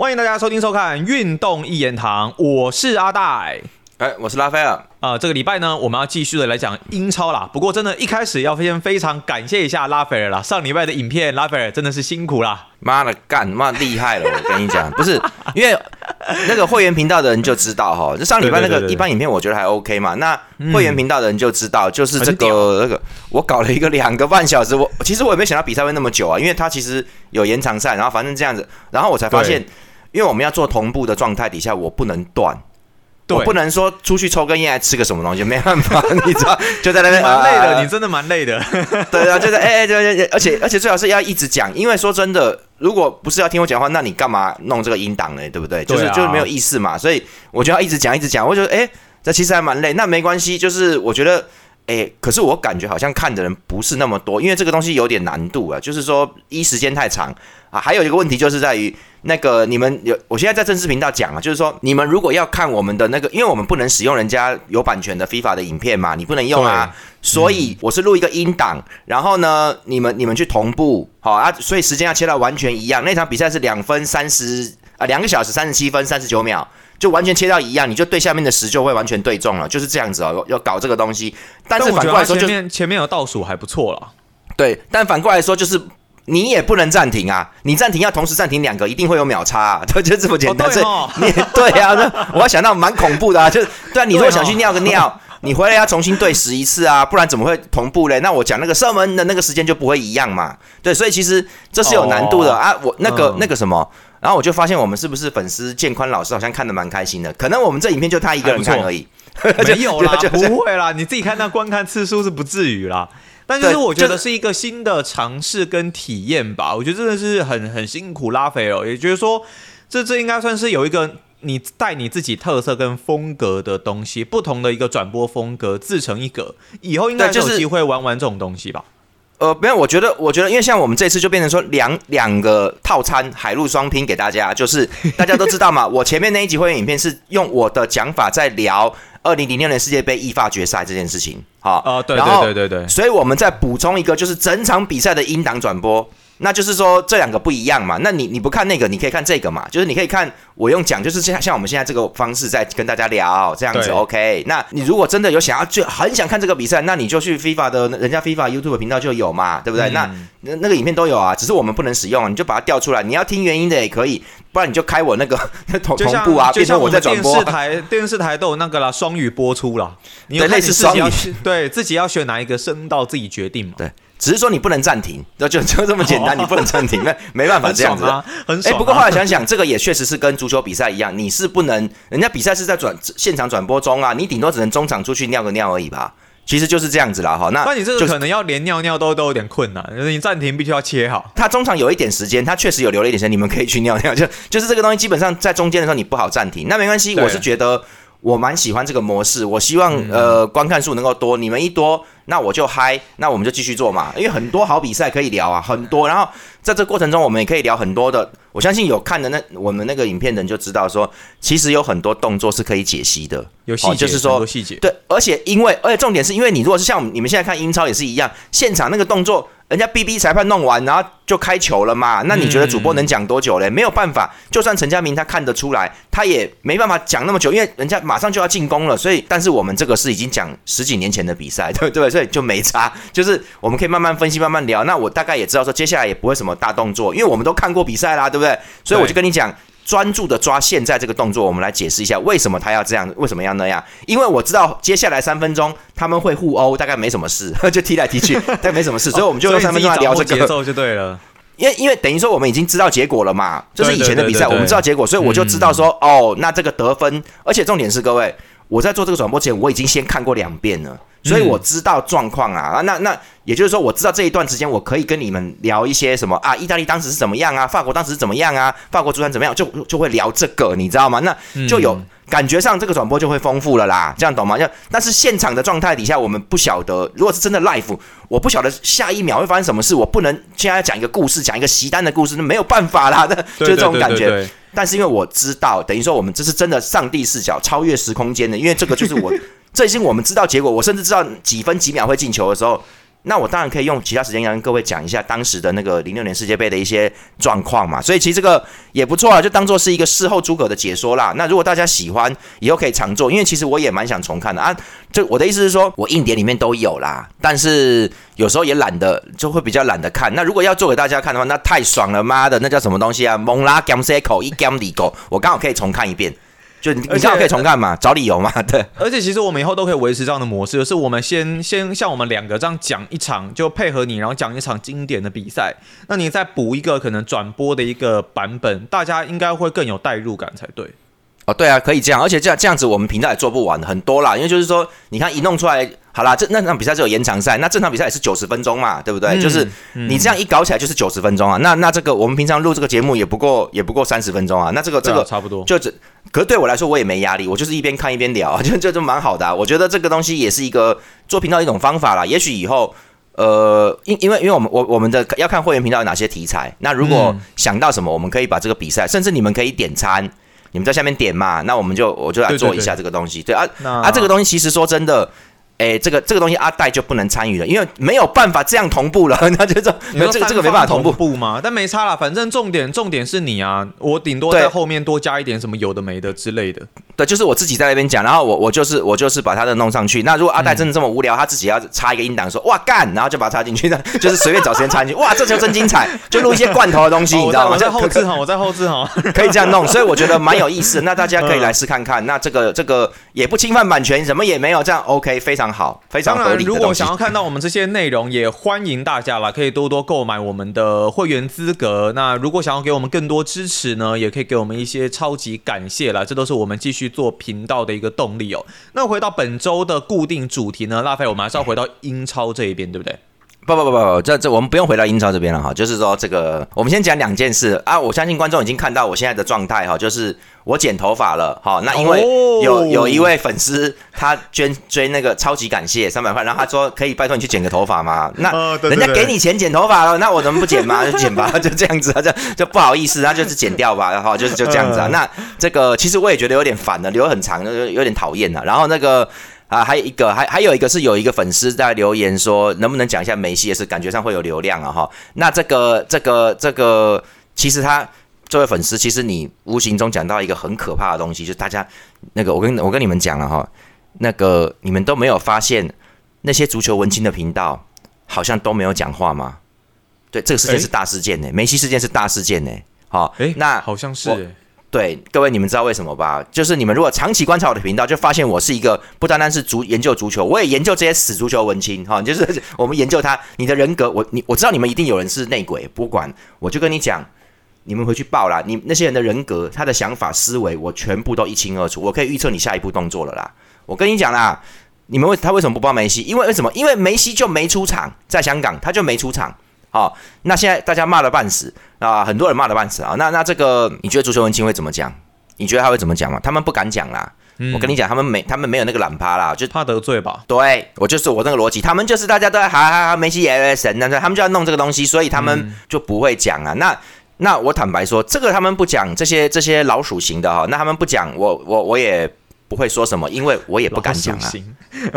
欢迎大家收听收看《运动一言堂》，我是阿戴。哎，我是拉斐尔。啊，这个礼拜呢，我们要继续的来讲英超啦。不过，真的，一开始要先非常感谢一下拉斐尔啦。上礼拜的影片，拉斐尔真的是辛苦啦。妈的，干妈厉害了！我跟你讲，不是因为那个会员频道的人就知道哈，就上礼拜那个一般影片，我觉得还 OK 嘛。那会员频道的人就知道，就是这个那个，我搞了一个两个半小时，我其实我也没想到比赛会那么久啊，因为他其实有延长赛，然后反正这样子，然后我才发现，因为我们要做同步的状态底下，我不能断。我不能说出去抽根烟来吃个什么东西，没办法，你知道，就在那边蛮累的，你真的蛮累的。对啊，就是哎哎，对，而且而且最好是要一直讲，因为说真的，如果不是要听我讲话，那你干嘛弄这个音档呢？对不对？就是就是没有意思嘛。所以我就要一直讲一直讲，我觉得哎，这其实还蛮累。那没关系，就是我觉得哎，可是我感觉好像看的人不是那么多，因为这个东西有点难度啊，就是说一时间太长啊。还有一个问题就是在于。那个你们有，我现在在正式频道讲啊，就是说你们如果要看我们的那个，因为我们不能使用人家有版权的 FIFA 的影片嘛，你不能用啊，所以我是录一个音档，然后呢，你们你们去同步，好啊，所以时间要切到完全一样。那场比赛是两分三十啊，两个小时三十七分三十九秒，就完全切到一样，你就对下面的时就会完全对中了，就是这样子哦，要搞这个东西。但是反过来说，前面前面有倒数还不错了。对，但反过来说就是。你也不能暂停啊！你暂停要同时暂停两个，一定会有秒差，啊，就这么简单。对你对啊，那我想到蛮恐怖的啊，就对啊。你如果想去尿个尿，你回来要重新对时一次啊，不然怎么会同步嘞？那我讲那个射门的那个时间就不会一样嘛。对，所以其实这是有难度的啊。我那个那个什么，然后我就发现我们是不是粉丝建宽老师好像看的蛮开心的？可能我们这影片就他一个人看而已，没有啦，不会啦，你自己看那观看次数是不至于啦。但就是我觉得是一个新的尝试跟体验吧，我觉得真的是很很辛苦拉斐尔，也就是说，这这应该算是有一个你带你自己特色跟风格的东西，不同的一个转播风格自成一格，以后应该有机会玩玩这种东西吧。呃，没有，我觉得，我觉得，因为像我们这次就变成说两两个套餐海陆双拼给大家，就是 大家都知道嘛，我前面那一集会员影片是用我的讲法在聊二零零六年世界杯意发决赛这件事情，好，啊，对对对对对，所以我们再补充一个，就是整场比赛的音档转播。那就是说这两个不一样嘛？那你你不看那个，你可以看这个嘛？就是你可以看我用讲，就是像像我们现在这个方式在跟大家聊这样子，OK？那你如果真的有想要就很想看这个比赛，那你就去 FIFA 的人家 FIFA YouTube 频道就有嘛，对不对？那那那个影片都有啊，只是我们不能使用，你就把它调出来。你要听原因的也可以，不然你就开我那个 同同步啊，变成我在转播。电视台电视台都有那个啦，双语播出啦，你类似双语，对自己要选哪一个声道自己决定嘛。对。只是说你不能暂停，那就 就这么简单，你不能暂停，那没办法这样子。很爽。哎，不过后来想想，这个也确实是跟足球比赛一样，你是不能，人家比赛是在转现场转播中啊，你顶多只能中场出去尿个尿而已吧。其实就是这样子啦，哈。那那你这个可能要连尿尿都都有点困难，就是你暂停必须要切好。他中场有一点时间，他确实有留了一点时间，你们可以去尿尿。就就是这个东西，基本上在中间的时候你不好暂停，那没关系。我是觉得我蛮喜欢这个模式，我希望呃观看数能够多，你们一多。那我就嗨，那我们就继续做嘛，因为很多好比赛可以聊啊，很多。然后在这过程中，我们也可以聊很多的。我相信有看的那我们那个影片的人就知道，说其实有很多动作是可以解析的，有细节，就是说细节。对，而且因为，而且重点是因为你如果是像你们现在看英超也是一样，现场那个动作。人家 B B 裁判弄完，然后就开球了嘛？那你觉得主播能讲多久嘞？没有办法，就算陈家明他看得出来，他也没办法讲那么久，因为人家马上就要进攻了。所以，但是我们这个是已经讲十几年前的比赛，对不对？所以就没差，就是我们可以慢慢分析，慢慢聊。那我大概也知道说，接下来也不会什么大动作，因为我们都看过比赛啦，对不对？所以我就跟你讲。专注的抓现在这个动作，我们来解释一下为什么他要这样，为什么要那样？因为我知道接下来三分钟他们会互殴，大概没什么事，就踢来踢去，大概没什么事，所以我们就用三分钟来聊这个节奏就对了。因为因为等于说我们已经知道结果了嘛，就是以前的比赛我们知道结果，所以我就知道说哦，那这个得分，而且重点是各位，我在做这个转播前我已经先看过两遍了。所以我知道状况啊啊，那那也就是说，我知道这一段时间我可以跟你们聊一些什么啊？意大利当时是怎么样啊？法国当时是怎么样啊？法国主团怎么样？就就会聊这个，你知道吗？那就有感觉上这个转播就会丰富了啦，这样懂吗？就但是现场的状态底下，我们不晓得，如果是真的 live，我不晓得下一秒会发生什么事，我不能现在讲一个故事，讲一个席丹的故事，那没有办法啦，那就是这种感觉。但是因为我知道，等于说我们这是真的上帝视角，超越时空间的，因为这个就是我。这已经我们知道结果，我甚至知道几分几秒会进球的时候，那我当然可以用其他时间跟各位讲一下当时的那个零六年世界杯的一些状况嘛。所以其实这个也不错啊，就当做是一个事后诸葛的解说啦。那如果大家喜欢，以后可以常做，因为其实我也蛮想重看的啊。就我的意思是说，我硬碟里面都有啦，但是有时候也懒得，就会比较懒得看。那如果要做给大家看的话，那太爽了，妈的，那叫什么东西啊？蒙拉 gam c 口一 gam 里狗，我刚好可以重看一遍。就你刚好可以重看嘛，找理由嘛，对。而且其实我们以后都可以维持这样的模式，就是我们先先像我们两个这样讲一场，就配合你，然后讲一场经典的比赛。那你再补一个可能转播的一个版本，大家应该会更有代入感才对。哦，对啊，可以这样，而且这样这样子我们频道也做不完很多啦，因为就是说，你看一弄出来。好啦，这那场比赛只有延长赛，那这场比赛也是九十分钟嘛，对不对？就是你这样一搞起来就是九十分钟啊。那那这个我们平常录这个节目也不过也不过三十分钟啊。那这个这个差不多，就这。可是对我来说我也没压力，我就是一边看一边聊，就就就蛮好的。我觉得这个东西也是一个做频道一种方法啦。也许以后呃，因因为因为我们我我们的要看会员频道有哪些题材。那如果想到什么，我们可以把这个比赛，甚至你们可以点餐，你们在下面点嘛。那我们就我就来做一下这个东西。对啊啊，这个东西其实说真的。哎，这个这个东西阿戴就不能参与了，因为没有办法这样同步了。那就这，这个这个没办法同步嘛？但没差了，反正重点重点是你啊，我顶多在后面多加一点什么有的没的之类的。对，就是我自己在那边讲，然后我我就是我就是把他的弄上去。那如果阿戴真的这么无聊，他自己要插一个音档说哇干，然后就把它插进去，就是随便找时间插进去。哇，这就真精彩，就录一些罐头的东西，你知道吗？我在后置哈，我在后置哈，可以这样弄，所以我觉得蛮有意思。那大家可以来试看看。那这个这个也不侵犯版权，什么也没有，这样 OK，非常好，非常。如果想要看到我们这些内容，也欢迎大家啦，可以多多购买我们的会员资格。那如果想要给我们更多支持呢，也可以给我们一些超级感谢啦，这都是我们继续做频道的一个动力哦。那回到本周的固定主题呢，拉菲，我们还是要回到英超这一边，对不对？不不不不，这这我们不用回到英超这边了哈，就是说这个，我们先讲两件事啊。我相信观众已经看到我现在的状态哈，就是我剪头发了哈。那因为有有一位粉丝他捐追那个超级感谢三百块，然后他说可以拜托你去剪个头发吗？那人家给你钱剪头发了，那我能不剪吗？就剪吧，就这样子啊，就就不好意思，那就是剪掉吧，然后就是就这样子啊。那这个其实我也觉得有点烦了，留很长，有有点讨厌了。然后那个。啊，还有一个，还还有一个是有一个粉丝在留言说，能不能讲一下梅西？也是感觉上会有流量啊，哈。那这个这个这个，其实他这位粉丝，其实你无形中讲到一个很可怕的东西，就是大家那个，我跟我跟你们讲了哈，那个你们都没有发现那些足球文青的频道好像都没有讲话吗？对，这个事件是大事件呢，梅西事件是大事件呢。好，哎，那好像是。对各位，你们知道为什么吧？就是你们如果长期观察我的频道，就发现我是一个不单单是足研究足球，我也研究这些死足球文青哈。就是我们研究他，你的人格，我你我知道你们一定有人是内鬼，不管我就跟你讲，你们回去报啦。你那些人的人格、他的想法、思维，我全部都一清二楚，我可以预测你下一步动作了啦。我跟你讲啦，你们为他为什么不报梅西？因为为什么？因为梅西就没出场，在香港他就没出场。好，那现在大家骂了半死啊，很多人骂了半死啊。那那这个，你觉得足球文青会怎么讲？你觉得他会怎么讲吗？他们不敢讲啦。我跟你讲，他们没，他们没有那个懒趴啦，就怕得罪吧。对，我就是我那个逻辑，他们就是大家都在哈哈哈梅西也神，那他们就要弄这个东西，所以他们就不会讲啊。那那我坦白说，这个他们不讲，这些这些老鼠型的哈，那他们不讲，我我我也。不会说什么，因为我也不敢讲啊。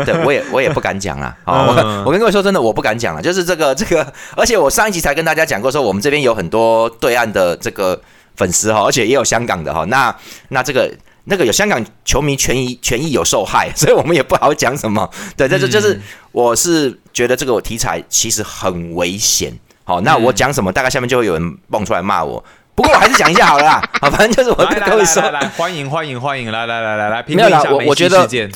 对，我也我也不敢讲啊。好，我 我跟各位说真的，我不敢讲了。就是这个这个，而且我上一集才跟大家讲过，说我们这边有很多对岸的这个粉丝哈，而且也有香港的哈。那那这个那个有香港球迷权益权益有受害，所以我们也不好讲什么。对，这这就是我是觉得这个题材其实很危险。好，那我讲什么，大概下面就会有人蹦出来骂我。不过我还是讲一下好了，好，反正就是我跟各位说，来欢迎欢迎欢迎，来来来来来，评论一下梅西事件。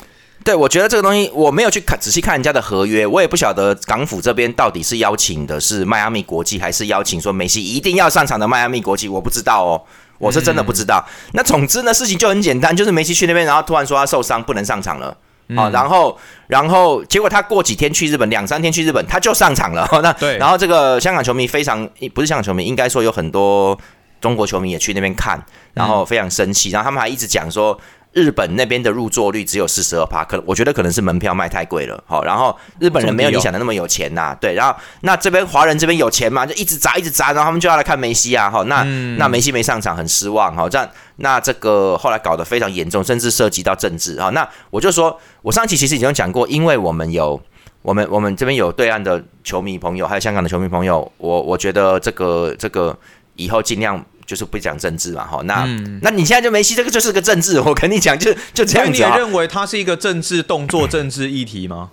对，我觉得这个东西我没有去看仔细看人家的合约，我也不晓得港府这边到底是邀请的是迈阿密国际，还是邀请说梅西一定要上场的迈阿密国际，我不知道哦，我是真的不知道。那总之呢，事情就很简单，就是梅西去那边，然后突然说他受伤不能上场了，啊，然后然后结果他过几天去日本，两三天去日本他就上场了。那对，然后这个香港球迷非常不是香港球迷，应该说有很多。中国球迷也去那边看，然后非常生气，然后他们还一直讲说日本那边的入座率只有四十二趴，可我觉得可能是门票卖太贵了，好，然后日本人没有你想的那么有钱呐，对，然后那这边华人这边有钱嘛，就一直砸一直砸，然后他们就要来看梅西啊，哈，那那梅西没上场很失望，哈，这样那这个后来搞得非常严重，甚至涉及到政治啊，那我就说我上期其实已经讲过，因为我们有我们我们这边有对岸的球迷朋友，还有香港的球迷朋友，我我觉得这个这个以后尽量就是不讲政治嘛，哈。那那你现在就梅西这个就是个政治，我跟你讲，就就这样子。你也认为它是一个政治动作、政治议题吗？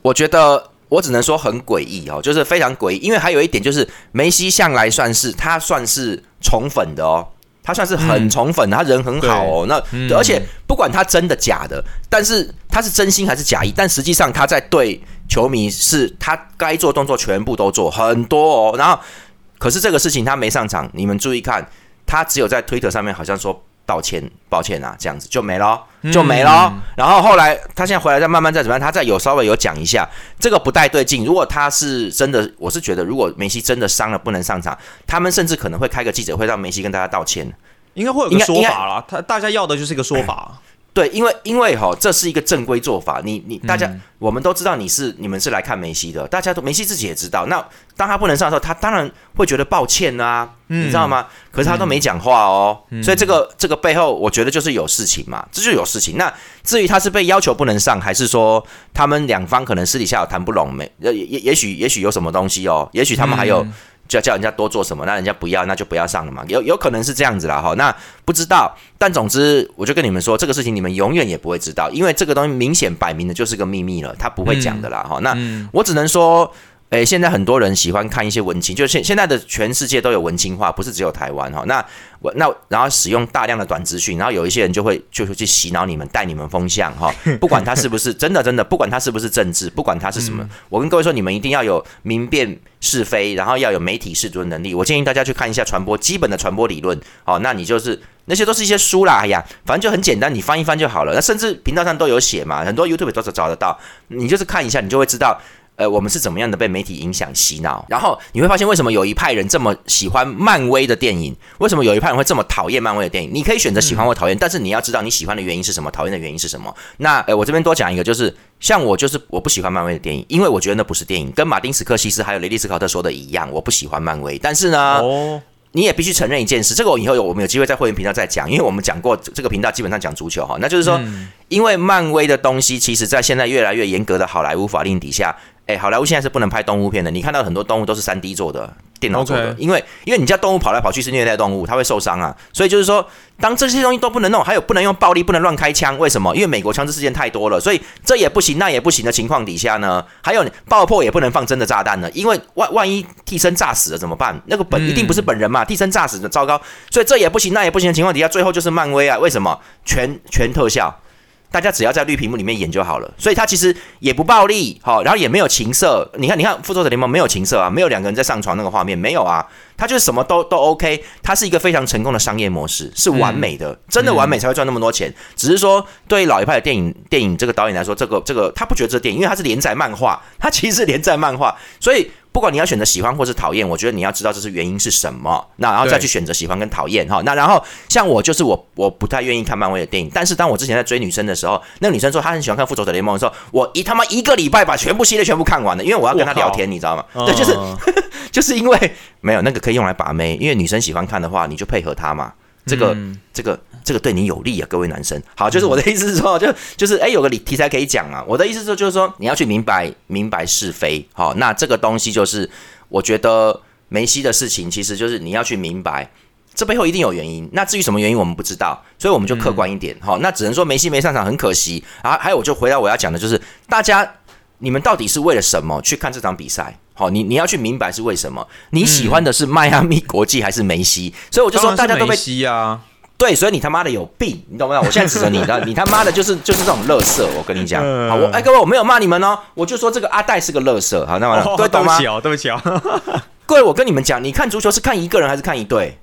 我觉得我只能说很诡异哦，就是非常诡异。因为还有一点就是，梅西向来算是他算是宠粉的哦。他算是很宠粉，他人很好哦。那而且不管他真的假的，但是他是真心还是假意，但实际上他在对球迷是他该做动作全部都做很多哦。然后可是这个事情他没上场，你们注意看，他只有在推特上面好像说。道歉，抱歉啊，这样子就没了，就没了。然后后来他现在回来再慢慢再怎么样，他再有稍微有讲一下，这个不太对劲。如果他是真的，我是觉得如果梅西真的伤了不能上场，他们甚至可能会开个记者会让梅西跟大家道歉，应该会有个说法啦。他大家要的就是一个说法。对，因为因为哈，这是一个正规做法。你你大家，我们都知道你是你们是来看梅西的，大家都梅西自己也知道。那当他不能上的时候，他当然会觉得抱歉啊，你知道吗？可是他都没讲话哦，所以这个这个背后，我觉得就是有事情嘛，这就有事情。那至于他是被要求不能上，还是说他们两方可能私底下有谈不拢没？也也也许也许有什么东西哦，也许他们还有。就要叫人家多做什么，那人家不要，那就不要上了嘛。有有可能是这样子啦，哈。那不知道，但总之，我就跟你们说，这个事情你们永远也不会知道，因为这个东西明显摆明的就是个秘密了，他不会讲的啦，哈。那我只能说。诶，现在很多人喜欢看一些文青，就现现在的全世界都有文青化，不是只有台湾哈。那我那然后使用大量的短资讯，然后有一些人就会就会去洗脑你们，带你们风向哈。不管他是不是真的真的，不管他是不是政治，不管他是什么，我跟各位说，你们一定要有明辨是非，然后要有媒体识读的能力。我建议大家去看一下传播基本的传播理论哦。那你就是那些都是一些书啦，哎呀，反正就很简单，你翻一翻就好了。那甚至频道上都有写嘛，很多 YouTube 都是找得到，你就是看一下，你就会知道。呃，我们是怎么样的被媒体影响洗脑？然后你会发现，为什么有一派人这么喜欢漫威的电影？为什么有一派人会这么讨厌漫威的电影？你可以选择喜欢或讨厌，但是你要知道你喜欢的原因是什么，讨厌的原因是什么。那呃，我这边多讲一个，就是像我就是我不喜欢漫威的电影，因为我觉得那不是电影，跟马丁·斯科西斯还有雷利·斯考特说的一样，我不喜欢漫威。但是呢，你也必须承认一件事，这个我以后有我们有机会在会员频道再讲，因为我们讲过这个频道基本上讲足球哈，那就是说，因为漫威的东西，其实在现在越来越严格的好莱坞法令底下。哎，好莱坞现在是不能拍动物片的。你看到很多动物都是三 D 做的，电脑做的，因为因为你家动物跑来跑去是虐待动物，它会受伤啊。所以就是说，当这些东西都不能弄，还有不能用暴力，不能乱开枪，为什么？因为美国枪支事件太多了，所以这也不行，那也不行的情况底下呢，还有爆破也不能放真的炸弹呢，因为万万一替身炸死了怎么办？那个本一定不是本人嘛，替身炸死的糟糕，所以这也不行，那也不行的情况底下，最后就是漫威啊，为什么？全全特效。大家只要在绿屏幕里面演就好了，所以它其实也不暴力，好，然后也没有情色。你看，你看《复仇者联盟》没有情色啊，没有两个人在上床那个画面，没有啊。它就是什么都都 OK，它是一个非常成功的商业模式，是完美的，真的完美才会赚那么多钱。只是说，对于老一派的电影电影这个导演来说，这个这个他不觉得这电影，因为它是连载漫画，它其实是连载漫画，所以。不管你要选择喜欢或是讨厌，我觉得你要知道这是原因是什么，那然后再去选择喜欢跟讨厌哈。那然后像我就是我我不太愿意看漫威的电影，但是当我之前在追女生的时候，那个女生说她很喜欢看复仇者联盟的时候，我一他妈一个礼拜把全部系列全部看完了，因为我要跟她聊天，你知道吗？对，就是 就是因为没有那个可以用来把妹，因为女生喜欢看的话，你就配合她嘛。这个这个这个对你有利啊，各位男生。好，就是我的意思是说，就就是哎，有个题题材可以讲啊。我的意思是说就是说，你要去明白明白是非。好，那这个东西就是我觉得梅西的事情，其实就是你要去明白，这背后一定有原因。那至于什么原因，我们不知道，所以我们就客观一点。好，那只能说梅西没上场很可惜。啊，还有我就回到我要讲的，就是大家你们到底是为了什么去看这场比赛？好，你你要去明白是为什么你喜欢的是迈阿密国际还是梅西？所以我就说大家都被西啊，对，所以你他妈的有病，你懂不懂？我现在指着你的，你他妈的就是就是这种乐色，我跟你讲。好，我哎各位我没有骂你们哦，我就说这个阿戴是个乐色。好，那完了，各位懂吗？对不起哦，对不起哦。各位，我跟你们讲，你看足球是看一个人还是看一队？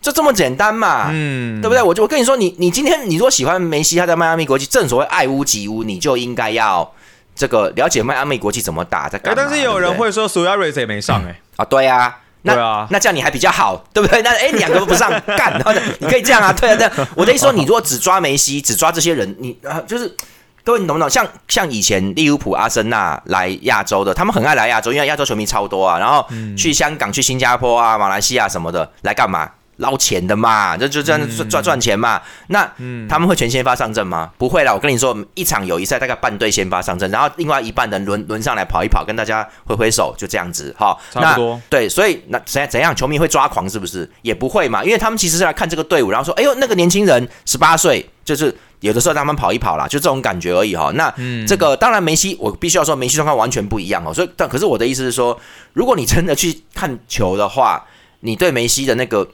就这么简单嘛，嗯，对不对？我就我跟你说，你你今天你如果喜欢梅西，他在迈阿密国际，正所谓爱屋及乌，你就应该要。这个了解迈阿密国际怎么打，在干嘛？但是有人会说苏亚瑞斯也没上哎啊，对呀，对啊，那这样你还比较好，对不对？那哎，两个都不上 干，然后你可以这样啊，对啊，对。我的意思说，你如果只抓梅西，只抓这些人，你啊，就是各位你懂不懂？像像以前利物浦、阿森纳来亚洲的，他们很爱来亚洲，因为亚洲球迷超多啊。然后去香港、去新加坡啊、马来西亚什么的，来干嘛？捞钱的嘛，就就这样赚赚赚钱嘛。那他们会全先发上阵吗？不会啦，我跟你说，一场友谊赛大概半队先发上阵，然后另外一半人轮轮上来跑一跑，跟大家挥挥手，就这样子哈。差不多。对，所以那怎怎样，球迷会抓狂是不是？也不会嘛，因为他们其实是来看这个队伍，然后说，哎呦，那个年轻人十八岁，就是有的时候让他们跑一跑啦，就这种感觉而已哈。那这个当然梅西，我必须要说梅西状况完全不一样哦。所以但可是我的意思是说，如果你真的去看球的话，你对梅西的那个。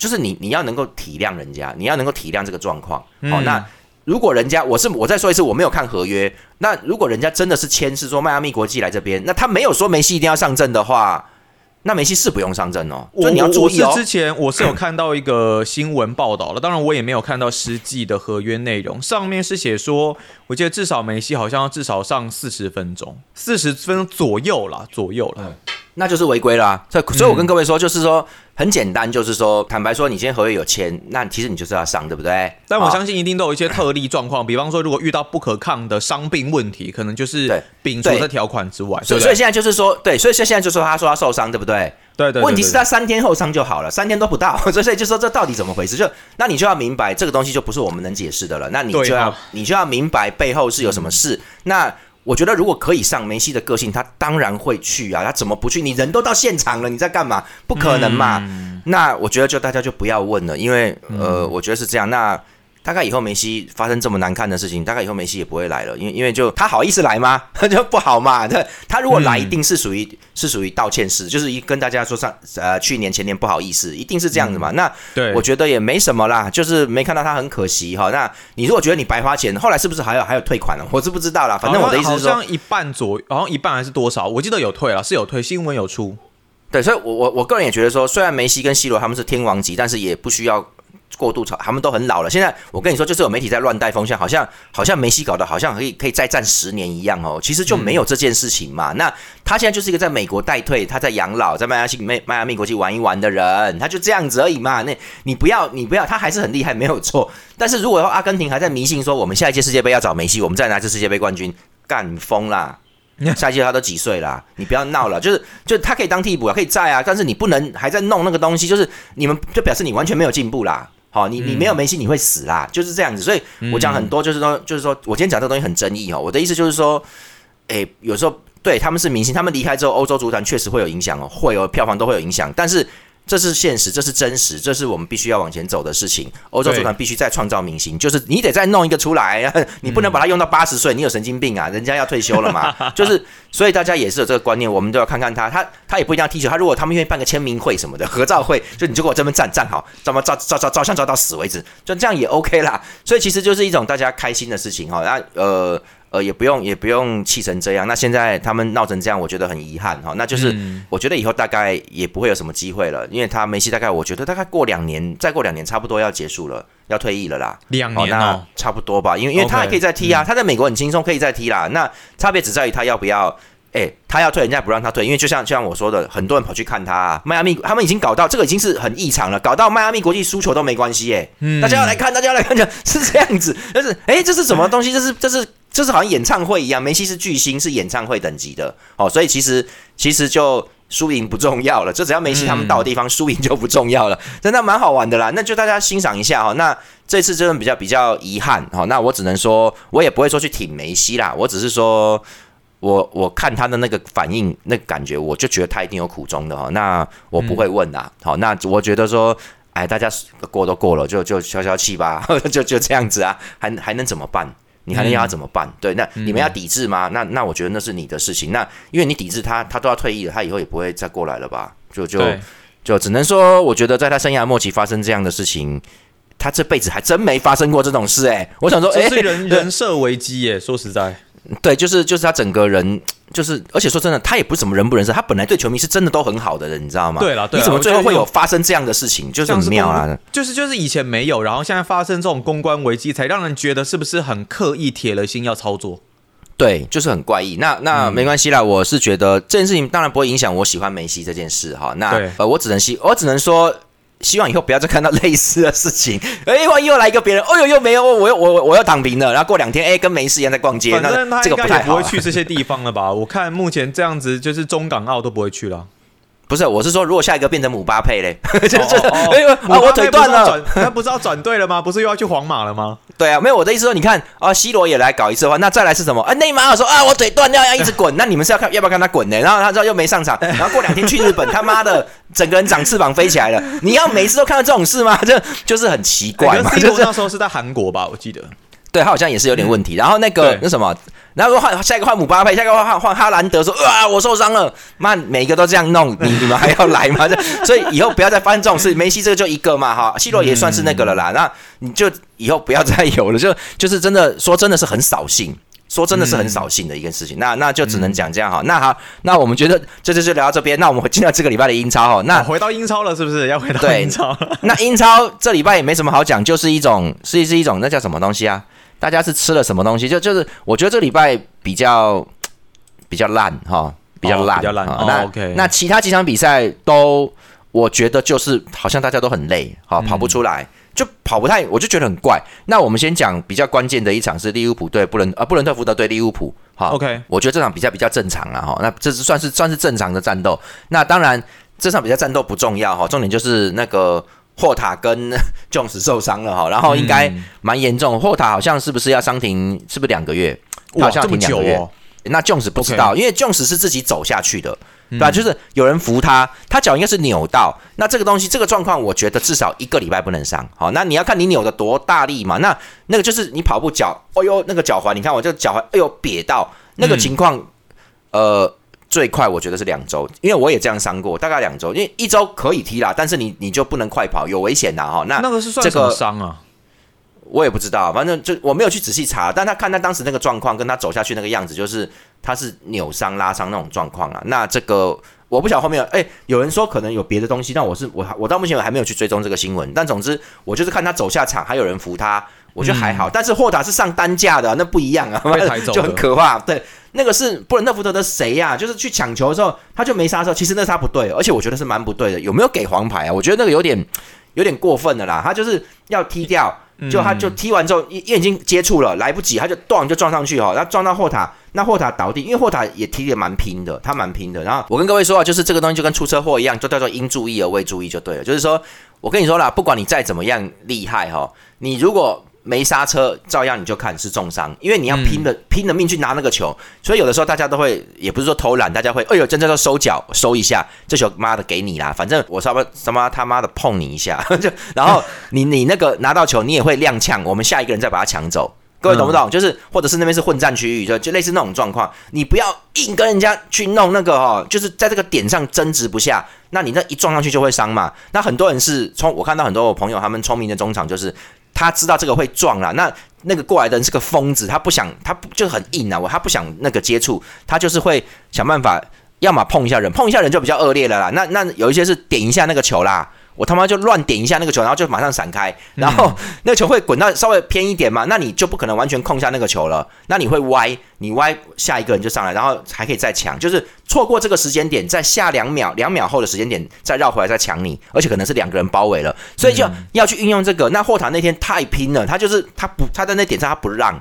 就是你，你要能够体谅人家，你要能够体谅这个状况。好，那如果人家，我是我再说一次，我没有看合约。那如果人家真的是签是说迈阿密国际来这边，那他没有说梅西一定要上阵的话，那梅西是不用上阵哦。我你要注意哦。之前我是有看到一个新闻报道了，当然我也没有看到实际的合约内容，上面是写说，我记得至少梅西好像要至少上四十分钟，四十分钟左右啦，左右了。那就是违规了，所以所以我跟各位说，就是说很简单，就是说坦白说，你今天合约有签，那其实你就是要上，对不对？但我相信一定都有一些特例状况，比方说如果遇到不可抗的伤病问题，可能就是摒除这条款之外。所以所以现在就是说，对，所以现现在就说他说他受伤，对不对？对对。问题是他三天后伤就好了，三天都不到，所以就说这到底怎么回事？就那你就要明白这个东西就不是我们能解释的了，那你就要你就要明白背后是有什么事。那。我觉得如果可以上梅西的个性，他当然会去啊！他怎么不去？你人都到现场了，你在干嘛？不可能嘛！那我觉得就大家就不要问了，因为呃，我觉得是这样。那。大概以后梅西发生这么难看的事情，大概以后梅西也不会来了，因为因为就他好意思来吗？他 就不好嘛。他他如果来，一定是属于是属于道歉式，就是一跟大家说上呃去年前年不好意思，一定是这样子嘛。那对，我觉得也没什么啦，就是没看到他很可惜哈。那你如果觉得你白花钱，后来是不是还有还有退款呢？我是不知道啦。反正我的意思是说，好像一半左，好像一半还是多少？我记得有退了，是有退，新闻有出。对，所以我我我个人也觉得说，虽然梅西跟 C 罗他们是天王级，但是也不需要。过度炒，他们都很老了。现在我跟你说，就是有媒体在乱带风向，好像好像梅西搞的，好像可以可以再战十年一样哦。其实就没有这件事情嘛。那他现在就是一个在美国待退，他在养老，在迈阿密迈迈阿密国际玩一玩的人，他就这样子而已嘛。那你不要你不要，他还是很厉害，没有错。但是如果阿根廷还在迷信说我们下一届世界杯要找梅西，我们再拿次世界杯冠军，干疯啦！下一届他都几岁了？你不要闹了，就是就他可以当替补啊，可以在啊，但是你不能还在弄那个东西，就是你们就表示你完全没有进步啦。好，你你没有梅西你会死啦，就是这样子。所以我讲很多，就是说，就是说我今天讲这个东西很争议哦。我的意思就是说，哎，有时候对他们是明星，他们离开之后，欧洲足坛确实会有影响哦，会有票房都会有影响，但是。这是现实，这是真实，这是我们必须要往前走的事情。欧洲足坛必须再创造明星，就是你得再弄一个出来，你不能把它用到八十岁，你有神经病啊！人家要退休了嘛，就是，所以大家也是有这个观念，我们都要看看他，他他也不一定要踢球，他如果他们愿意办个签名会什么的，合照会，就你就给我这边站站好，怎么照照照照相照到死为止，就这样也 OK 啦。所以其实就是一种大家开心的事情哈。那呃。呃，也不用，也不用气成这样。那现在他们闹成这样，我觉得很遗憾哈。那就是我觉得以后大概也不会有什么机会了，因为他梅西大概我觉得大概过两年，再过两年差不多要结束了，要退役了啦。两年哦，差不多吧，因为因为他还可以再踢啊，他在美国很轻松，可以再踢啦。那差别只在于他要不要，哎，他要退，人家不让他退，因为就像就像我说的，很多人跑去看他。迈阿密他们已经搞到这个已经是很异常了，搞到迈阿密国际输球都没关系哎，大家要来看，大家要来看，是这样子。但是哎，这是什么东西？这是这是。就是好像演唱会一样，梅西是巨星，是演唱会等级的哦，所以其实其实就输赢不重要了，就只要梅西他们到的地方，输赢就不重要了，真的蛮好玩的啦。那就大家欣赏一下哈。那这次真的比较比较遗憾哈，那我只能说，我也不会说去挺梅西啦，我只是说我我看他的那个反应，那感觉，我就觉得他一定有苦衷的哈。那我不会问啦，好，那我觉得说，哎，大家过都过了，就就消消气吧，就就这样子啊，还还能怎么办？你还能要他怎么办？对，那你们要抵制吗？那那我觉得那是你的事情。那因为你抵制他，他都要退役了，他以后也不会再过来了吧？就就就只能说，我觉得在他生涯末期发生这样的事情，他这辈子还真没发生过这种事。哎，我想说，这是人人设危机耶。说实在。对，就是就是他整个人，就是而且说真的，他也不是什么人不人事，他本来对球迷是真的都很好的人，你知道吗？对了，你怎么最后会有发生这样的事情？就是很妙啊！就是就是以前没有，然后现在发生这种公关危机，才让人觉得是不是很刻意铁了心要操作？对，就是很怪异。那那没关系啦，我是觉得这件事情当然不会影响我喜欢梅西这件事哈。那呃，我只能希，我只能说。希望以后不要再看到类似的事情。哎，万一又来一个别人，哦呦，又没有，我又我我要躺平了。然后过两天，哎，跟没事一样在逛街。反正他应该也不会去这些地方了吧？我看目前这样子，就是中港澳都不会去了。不是，我是说，如果下一个变成姆巴佩嘞，就是啊，我腿断了，那 不是要转队了吗？不是又要去皇马了吗？对啊，没有我的意思说，你看啊，C 罗也来搞一次的话，那再来是什么？啊，内马尔说啊，我腿断掉要一直滚，那你们是要看要不要看他滚呢？然后他之后又没上场，然后过两天去日本，他妈的，整个人长翅膀飞起来了。你要每次都看到这种事吗？这就是很奇怪嘛。C 罗那时候是在韩国吧？我记得。对他好像也是有点问题，然后那个那什么，然后换下一个换姆巴佩，下一个换换哈兰德，说啊我受伤了，妈每一个都这样弄，你你们还要来吗？所以以后不要再发生这种事。梅西这个就一个嘛，哈，C 罗也算是那个了啦。那你就以后不要再有了，就就是真的说真的是很扫兴，说真的是很扫兴的一件事情。那那就只能讲这样哈。那好，那我们觉得这就就聊到这边。那我们进到这个礼拜的英超哈。那回到英超了是不是？要回到英超？那英超这礼拜也没什么好讲，就是一种是是一种那叫什么东西啊？大家是吃了什么东西？就就是我觉得这礼拜比较比较烂哈，比较烂，比较烂。那 OK，那其他几场比赛都我觉得就是好像大家都很累，哈，跑不出来，就跑不太，我就觉得很怪。那我们先讲比较关键的一场是利物浦对布伦啊布伦特福德对利物浦，好 OK，我觉得这场比赛比较正常啊哈。那这是算是算是正常的战斗。那当然这场比赛战斗不重要哈，重点就是那个。霍塔跟 Jones 受伤了哈，然后应该蛮严重。霍塔好像是不是要伤停？是不是两个月？好像停两个月。那 Jones 不知道，因为 Jones 是自己走下去的，对吧？就是有人扶他，他脚应该是扭到。那这个东西，这个状况，我觉得至少一个礼拜不能伤。好，那你要看你扭的多大力嘛？那那个就是你跑步脚，哎呦，那个脚踝，你看我这个脚踝，哎呦瘪到那个情况，呃。最快我觉得是两周，因为我也这样伤过，大概两周，因为一周可以踢啦，但是你你就不能快跑，有危险的哈。那那个是算什么伤啊？我也不知道，反正就我没有去仔细查，但他看他当时那个状况，跟他走下去那个样子，就是他是扭伤拉伤那种状况啊。那这个我不晓得后面，哎，有人说可能有别的东西，但我是我我到目前为止还没有去追踪这个新闻。但总之我就是看他走下场，还有人扶他。我觉得还好，但是霍塔是上担架的，那不一样啊，就很可怕。对，那个是布伦特福德的谁呀？就是去抢球的时候，他就没刹车。其实那是他不对，而且我觉得是蛮不对的。有没有给黄牌啊？我觉得那个有点有点过分的啦。他就是要踢掉，就他就踢完之后，眼睛接触了，来不及，他就撞就撞上去哈，然后撞到霍塔，那霍塔倒地，因为霍塔也踢得蛮拼的，他蛮拼的。然后我跟各位说啊，就是这个东西就跟出车祸一样，就叫做应注意而未注意就对了。就是说我跟你说啦，不管你再怎么样厉害哈，你如果没刹车，照样你就看是重伤，因为你要拼的拼了命去拿那个球，所以有的时候大家都会，也不是说偷懒，大家会，哎呦，真的要收脚收一下，这球妈的给你啦，反正我稍微什么他妈的碰你一下，就然后你你那个拿到球，你也会踉跄，我们下一个人再把它抢走，各位懂不懂？就是或者是那边是混战区域，就就类似那种状况，你不要硬跟人家去弄那个哦，就是在这个点上争执不下，那你那一撞上去就会伤嘛。那很多人是聪，我看到很多我朋友他们聪明的中场就是。他知道这个会撞了，那那个过来的人是个疯子，他不想，他不就很硬啊，我他不想那个接触，他就是会想办法，要么碰一下人，碰一下人就比较恶劣了啦。那那有一些是点一下那个球啦。我他妈就乱点一下那个球，然后就马上闪开，然后那个球会滚到稍微偏一点嘛，那你就不可能完全控下那个球了，那你会歪，你歪下一个人就上来，然后还可以再抢，就是错过这个时间点，在下两秒两秒后的时间点再绕回来再抢你，而且可能是两个人包围了，所以就要去运用这个。那霍塔那天太拼了，他就是他不他在那点上他不让，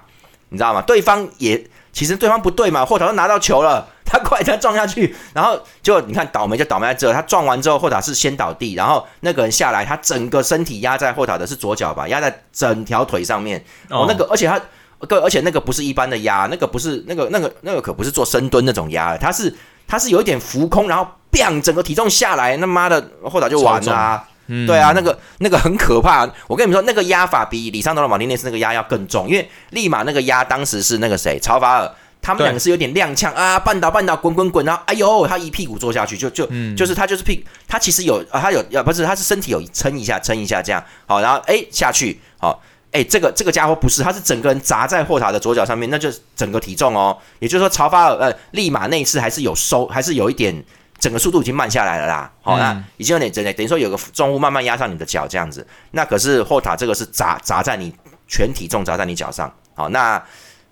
你知道吗？对方也其实对方不对嘛，霍塔都拿到球了。他快他撞下去，然后就你看倒霉就倒霉在这。他撞完之后，霍塔是先倒地，然后那个人下来，他整个身体压在霍塔的是左脚吧，压在整条腿上面。哦，那个而且他个而且那个不是一般的压，那个不是那个那个那个可不是做深蹲那种压，他是他是有一点浮空，然后 bang 整个体重下来，他妈的霍塔就完了。嗯，对啊，那个那个很可怕。我跟你们说，那个压法比里桑多罗马丁内斯那个压要更重，因为立马那个压当时是那个谁曹法尔。他们两个是有点踉跄啊，绊倒绊倒，滚滚滚，然后哎呦，他一屁股坐下去，就就就是他就是屁，他其实有啊，他有啊，不是，他是身体有撑一下，撑一下这样，好，然后哎下去，好，哎这个这个家伙不是，他是整个人砸在霍塔的左脚上面，那就整个体重哦，也就是说曹法尔呃立马那一次还是有收，还是有一点整个速度已经慢下来了啦，好，那已经有点真的等于说有个重物慢慢压上你的脚这样子，那可是霍塔这个是砸砸在你全体重砸在你脚上，好，那。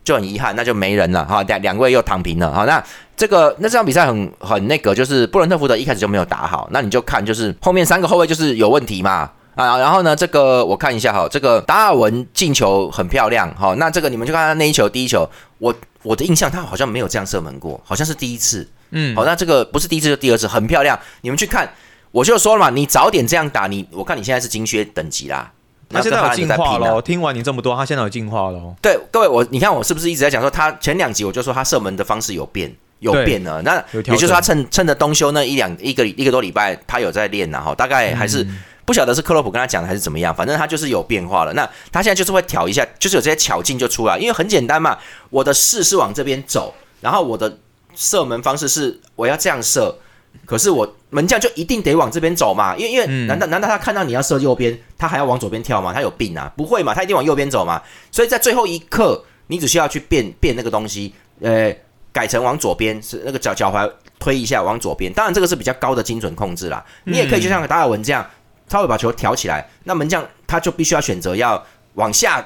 就很遗憾，那就没人了哈。两两位又躺平了哈。那这个那这场比赛很很那个，就是布伦特福德一开始就没有打好。那你就看，就是后面三个后卫就是有问题嘛啊。然后呢，这个我看一下哈，这个达尔文进球很漂亮哈。那这个你们就看他那一球，第一球，我我的印象他好像没有这样射门过，好像是第一次。嗯，好，那这个不是第一次就第二次，很漂亮。你们去看，我就说了嘛，你早点这样打，你我看你现在是金靴等级啦。他现在有进化了。听完你这么多，他现在有进化了。对，各位，我你看我是不是一直在讲说，他前两集我就说他射门的方式有变，有变了。那也就是说，他趁趁着冬休那一两一个一个多礼拜，他有在练然后大概还是不晓得是克洛普跟他讲的还是怎么样，反正他就是有变化了。那他现在就是会挑一下，就是有这些巧劲就出来，因为很简单嘛，我的势是往这边走，然后我的射门方式是我要这样射。可是我门将就一定得往这边走嘛？因为因为难道难道他看到你要射右边，他还要往左边跳吗？他有病啊？不会嘛？他一定往右边走嘛？所以在最后一刻，你只需要去变变那个东西，呃，改成往左边，是那个脚脚踝推一下往左边。当然这个是比较高的精准控制啦。你也可以就像达尔文这样，稍微把球挑起来，那门将他就必须要选择要往下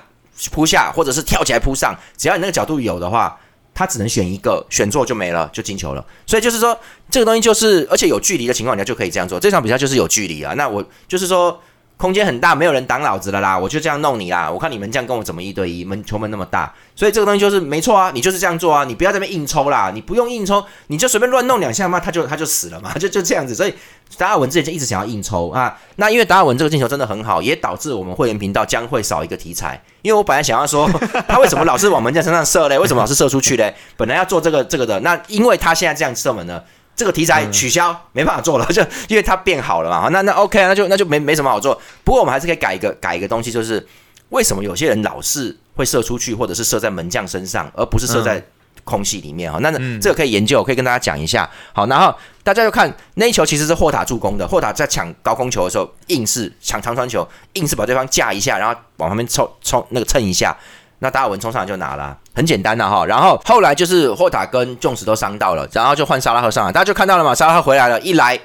扑下，或者是跳起来扑上。只要你那个角度有的话。他只能选一个，选错就没了，就进球了。所以就是说，这个东西就是，而且有距离的情况下就可以这样做。这场比赛就是有距离啊。那我就是说。空间很大，没有人挡老子的啦，我就这样弄你啦。我看你们这样跟我怎么一对一，门球门那么大，所以这个东西就是没错啊，你就是这样做啊，你不要在那边硬抽啦，你不用硬抽，你就随便乱弄两下嘛，他就他就死了嘛，就就这样子。所以达尔文之前就一直想要硬抽啊，那因为达尔文这个进球真的很好，也导致我们会员频道将会少一个题材，因为我本来想要说 他为什么老是往门将身上射嘞，为什么老是射出去嘞？本来要做这个这个的，那因为他现在这样射门呢。这个题材取消，没办法做了，就因为它变好了嘛。那那 OK 啊，那就那就没没什么好做。不过我们还是可以改一个改一个东西，就是为什么有些人老是会射出去，或者是射在门将身上，而不是射在空隙里面哈？那这个可以研究，可以跟大家讲一下。好，然后大家就看那一球其实是霍塔助攻的，霍塔在抢高空球的时候，硬是抢长传球，硬是把对方架一下，然后往旁边冲冲那个蹭一下。那达尔文冲上来就拿了，很简单的哈。然后后来就是霍塔跟琼斯都伤到了，然后就换沙拉赫上来，大家就看到了嘛。沙拉赫回来了，一来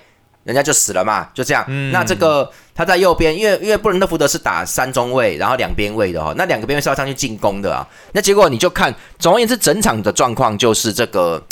人家就死了嘛，就这样。那这个他在右边，因为因为布伦特福德是打三中卫，然后两边位的哈，那两个边位是要上去进攻的啊。那结果你就看，总而言之，整场的状况就是这个，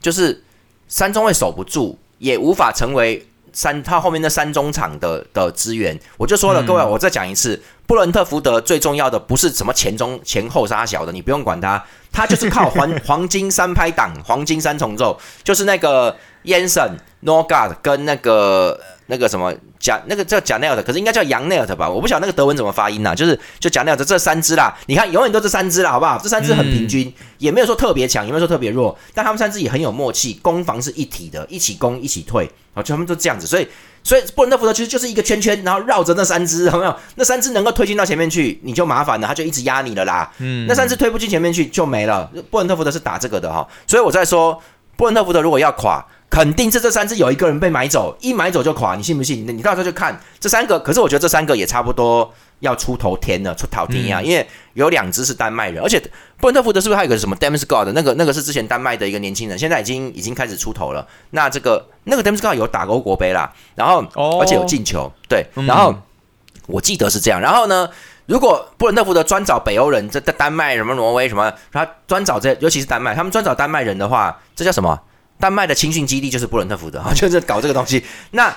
就是三中卫守不住，也无法成为三他后面那三中场的的资源。我就说了，各位，我再讲一次。布伦特福德最重要的不是什么前中前后杀小的，你不用管他，他就是靠黄 黄金三拍档、黄金三重奏，就是那个 Yanson、Norgard 跟那个那个什么贾那个叫贾内尔的，可是应该叫杨内尔的吧？我不晓得那个德文怎么发音呐，就是就贾内尔的这三支啦，你看永远都是三支啦，好不好？这三支很平均，也没有说特别强，也没有说特别弱，但他们三支也很有默契，攻防是一体的，一起攻一起退，啊，就他们都这样子，所以。所以布伦特福德其实就是一个圈圈，然后绕着那三只，有没有？那三只能够推进到前面去，你就麻烦了，他就一直压你了啦。嗯，那三只推不进前面去就没了。布伦特福德是打这个的哈，所以我在说，布伦特福德如果要垮，肯定是这三只有一个人被买走，一买走就垮，你信不信？你到时候就看这三个。可是我觉得这三个也差不多。要出头天了，出头天呀！因为有两只是丹麦人，而且布伦特福德是不是还有个什么 Demis God 那个那个是之前丹麦的一个年轻人，现在已经已经开始出头了。那这个那个 Demis God 有打欧国杯啦，然后而且有进球，对，然后我记得是这样。然后呢，如果布伦特福德专找北欧人，这丹麦什么挪威什么，他专找这尤其是丹麦，他们专找丹麦人的话，这叫什么？丹麦的青训基地就是布伦特福德，就是搞这个东西。那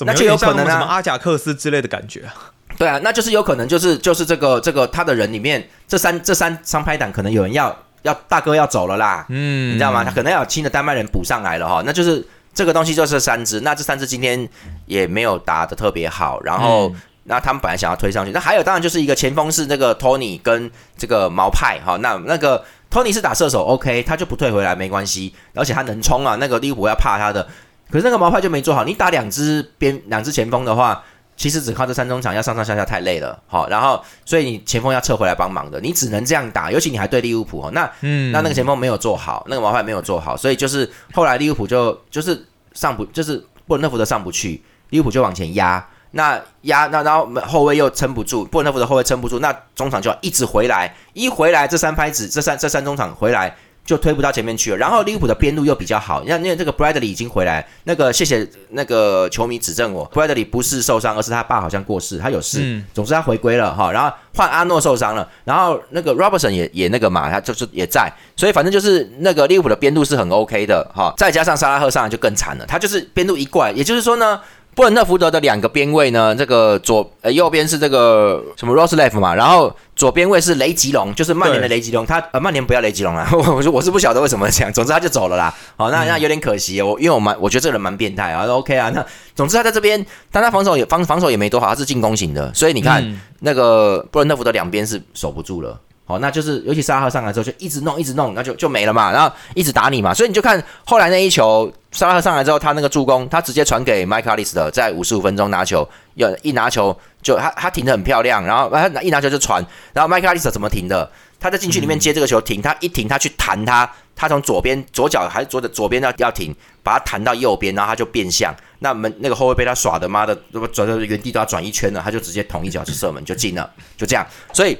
那就有可能什么阿贾克斯之类的感觉啊。对啊，那就是有可能就是就是这个这个他的人里面这三这三三拍档可能有人要要大哥要走了啦，嗯，你知道吗？他可能要新的丹麦人补上来了哈，那就是这个东西就是三支，那这三支今天也没有打的特别好，然后那他们本来想要推上去，那还有当然就是一个前锋是那个托尼跟这个毛派哈，那那个托尼是打射手，OK，他就不退回来没关系，而且他能冲啊，那个利物浦要怕他的，可是那个毛派就没做好，你打两只边两只前锋的话。其实只靠这三中场要上上下下太累了，好，然后所以你前锋要撤回来帮忙的，你只能这样打，尤其你还对利物浦哦，那嗯，那那个前锋没有做好，那个毛派没有做好，所以就是后来利物浦就就是上不就是布伦特福德上不去，利物浦就往前压，那压那然后后卫又撑不住，布伦特福德后卫撑不住，那中场就要一直回来，一回来这三拍子这三这三中场回来。就推不到前面去了，然后利物浦的边路又比较好，因为，因为这个 Bradley 已经回来，那个谢谢那个球迷指正我，Bradley 不是受伤，而是他爸好像过世，他有事，总之他回归了哈，然后换阿诺受伤了，然后那个 Robertson 也也那个嘛，他就是也在，所以反正就是那个利物浦的边路是很 OK 的哈，再加上沙拉赫上来就更惨了，他就是边路一怪，也就是说呢。布伦特福德的两个边位呢，这个左呃右边是这个什么 Roslev 嘛，然后左边位是雷吉隆，就是曼联的雷吉隆。他呃，曼联不要雷吉隆啊，我 说我是不晓得为什么这样。总之他就走了啦。好，那那有点可惜。我因为我蛮我觉得这个人蛮变态啊。OK 啊，那总之他在这边，但他防守也防防守也没多好，他是进攻型的。所以你看那个布伦特福德两边是守不住了。好，那就是尤其沙拉赫上来之后就一直弄一直弄，那就就没了嘛。然后一直打你嘛。所以你就看后来那一球，沙拉赫上来之后，他那个助攻，他直接传给麦卡利斯的，在五十五分钟拿球，要一拿球。就他他停的很漂亮，然后他一拿球就传，然后麦克阿利斯怎么停的？他在禁区里面接这个球停，他一停他去弹他，他从左边左脚还是左的左边要要停，把他弹到右边，然后他就变向，那门那个后卫被他耍的妈的，转到原地都要转一圈了，他就直接捅一脚就射门就进了，就这样。所以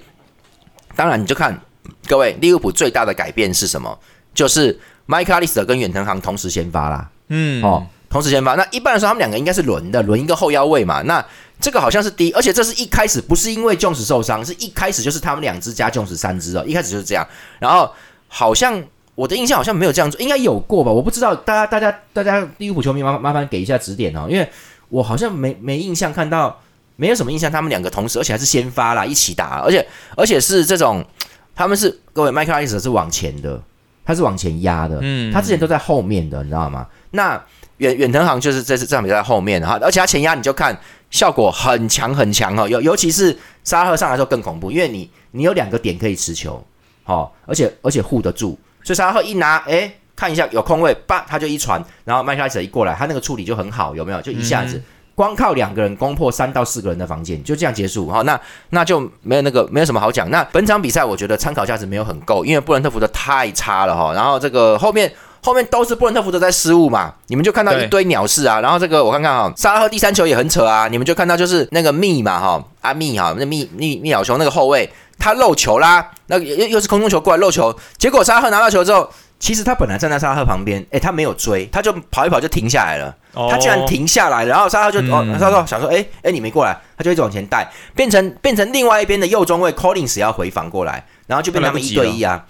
当然你就看各位利物浦最大的改变是什么？就是麦克阿利斯跟远藤航同时先发啦，嗯哦，同时先发。那一般来说他们两个应该是轮的，轮一个后腰位嘛，那。这个好像是第一，而且这是一开始不是因为 Jones 受伤，是一开始就是他们两只加 Jones 三只哦，一开始就是这样。然后好像我的印象好像没有这样做，应该有过吧？我不知道，大家大家大家利物浦球迷麻麻烦给一下指点哦，因为我好像没没印象看到，没有什么印象他们两个同时，而且还是先发啦，一起打，而且而且是这种他们是各位麦克阿利斯是往前的，他是往前压的，嗯，他之前都在后面的，你知道吗？那远远藤航就是这次这场比赛后面哈，而且他前压你就看。效果很强很强哦，尤尤其是沙拉赫上来之后更恐怖，因为你你有两个点可以持球，好，而且而且护得住，所以沙拉赫一拿，哎，看一下有空位，叭，他就一传，然后麦克莱斯一过来，他那个处理就很好，有没有？就一下子光靠两个人攻破三到四个人的房间，就这样结束，哈，那那就没有那个没有什么好讲。那本场比赛我觉得参考价值没有很够，因为布伦特福德太差了哈，然后这个后面。后面都是布伦特福德在失误嘛，你们就看到一堆鸟事啊。然后这个我看看哈，沙拉赫第三球也很扯啊，你们就看到就是那个密嘛哈，阿密哈，那密密密鸟球那个后卫他漏球啦，那又又是空中球过来漏球，结果沙拉赫拿到球之后，其实他本来站在沙拉赫旁边，哎，他没有追，他就跑一跑就停下来了，他竟然停下来，然后沙拉赫就哦，沙拉赫想说，哎哎你没过来，他就一直往前带，变成变成另外一边的右中卫 Collins 要回防过来，然后就变他们一对一啊。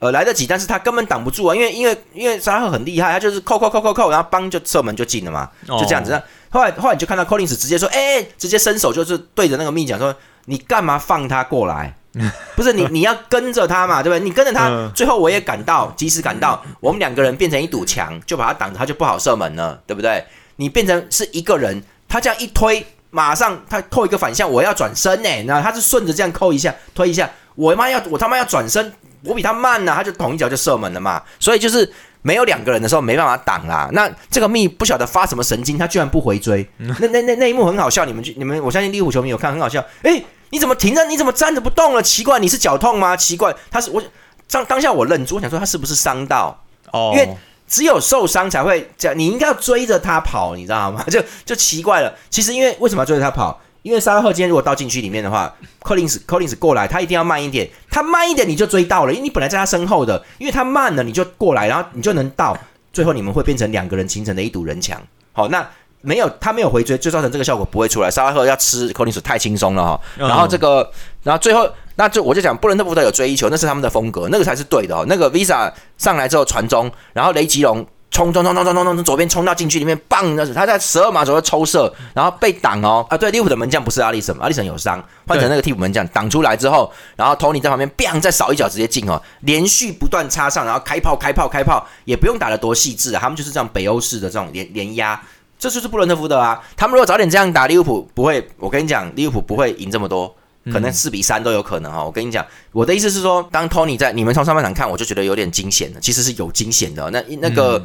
呃，来得及，但是他根本挡不住啊，因为因为因为沙赫很厉害，他就是扣扣扣扣扣，然后帮就射门就进了嘛，就这样子。后来后来你就看到 Collins 直接说，哎，直接伸手就是对着那个密讲说，你干嘛放他过来？不是你你要跟着他嘛，对不对？你跟着他，最后我也赶到，及时赶到，我们两个人变成一堵墙，就把他挡着，他就不好射门了，对不对？你变成是一个人，他这样一推，马上他扣一个反向，我要转身呢，那他是顺着这样扣一下，推一下，我妈要我他妈要转身。我比他慢呢，他就捅一脚就射门了嘛，所以就是没有两个人的时候没办法挡啦。那这个密不晓得发什么神经，他居然不回追。那那那那一幕很好笑，你们去你们我相信利物浦球迷有看很好笑。哎，你怎么停着？你怎么站着不动了？奇怪，你是脚痛吗？奇怪，他是我当当下我愣住，我想说他是不是伤到？哦，因为只有受伤才会这样，你应该要追着他跑，你知道吗？就就奇怪了。其实因为为什么要追着他跑？因为沙拉赫今天如果到禁区里面的话，柯林斯柯林斯过来，他一定要慢一点，他慢一点你就追到了，因为你本来在他身后的，因为他慢了你就过来，然后你就能到，最后你们会变成两个人形成的一堵人墙。好，那没有他没有回追，就造成这个效果不会出来。沙拉赫要吃柯林斯太轻松了哈，然后这个，然后最后那就我就讲布伦特福德有追一球，那是他们的风格，那个才是对的哦。那个 Visa 上来之后传中，然后雷吉隆。冲冲冲冲冲冲冲从左边冲到禁区里面，棒！那是他在十二码左右抽射，然后被挡哦啊！对，利物浦的门将不是阿里森，阿里森有伤，换成那个替补门将挡出来之后，然后托尼在旁边，bang 再扫一脚直接进哦，连续不断插上，然后开炮开炮开炮，也不用打得多细致啊，他们就是这样北欧式的这种连连压，这就是布伦特福德啊！他们如果早点这样打，利物浦不会，我跟你讲，利物浦不会赢这么多。可能四比三都有可能哈，我跟你讲，我的意思是说，当托尼在你们从上半场看，我就觉得有点惊险的，其实是有惊险的。那那个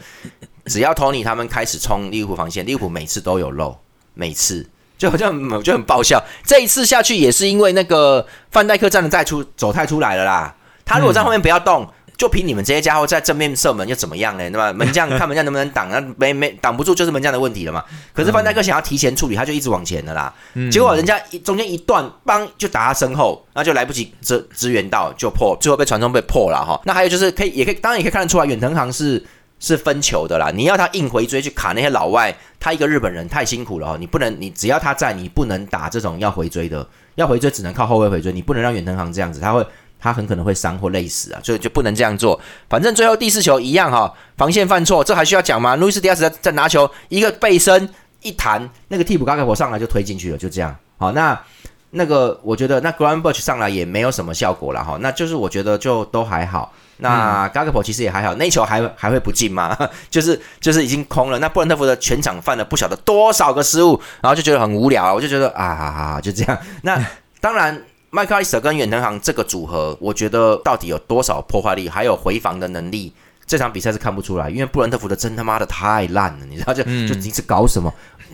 只要托尼他们开始冲利物浦防线，利物浦每次都有漏，每次就好像就很爆笑。这一次下去也是因为那个范戴克站的再出走太出来了啦，他如果在后面不要动。就凭你们这些家伙在正面射门又怎么样呢？对吧？门将看门将能不能挡，那没没挡不住就是门将的问题了嘛。可是范戴克想要提前处理，他就一直往前的啦。结果人家一中间一段，帮就打他身后，那就来不及支支援到，就破，最后被传中被破了哈。那还有就是可以也可以，当然也可以看得出来，远藤航是是分球的啦。你要他硬回追去卡那些老外，他一个日本人太辛苦了哦。你不能，你只要他在，你不能打这种要回追的，要回追只能靠后卫回追，你不能让远藤航这样子，他会。他很可能会伤或累死啊，所以就不能这样做。反正最后第四球一样哈，防线犯错，这还需要讲吗？路易斯迪亚斯在在拿球，一个背身一弹，那个替补嘎嘎火上来就推进去了，就这样。好，那那个我觉得那 Grand Bush 上来也没有什么效果了哈，那就是我觉得就都还好。那 g a g p o 其实也还好，那球还还会不进吗？就是就是已经空了。那布伦特福德全场犯了不晓得多少个失误，然后就觉得很无聊，我就觉得啊，就这样。那当然，麦克阿瑟跟远藤航这个组合，我觉得到底有多少破坏力，还有回防的能力，这场比赛是看不出来，因为布伦特福德真他妈的太烂了，你知道就就你是搞什么？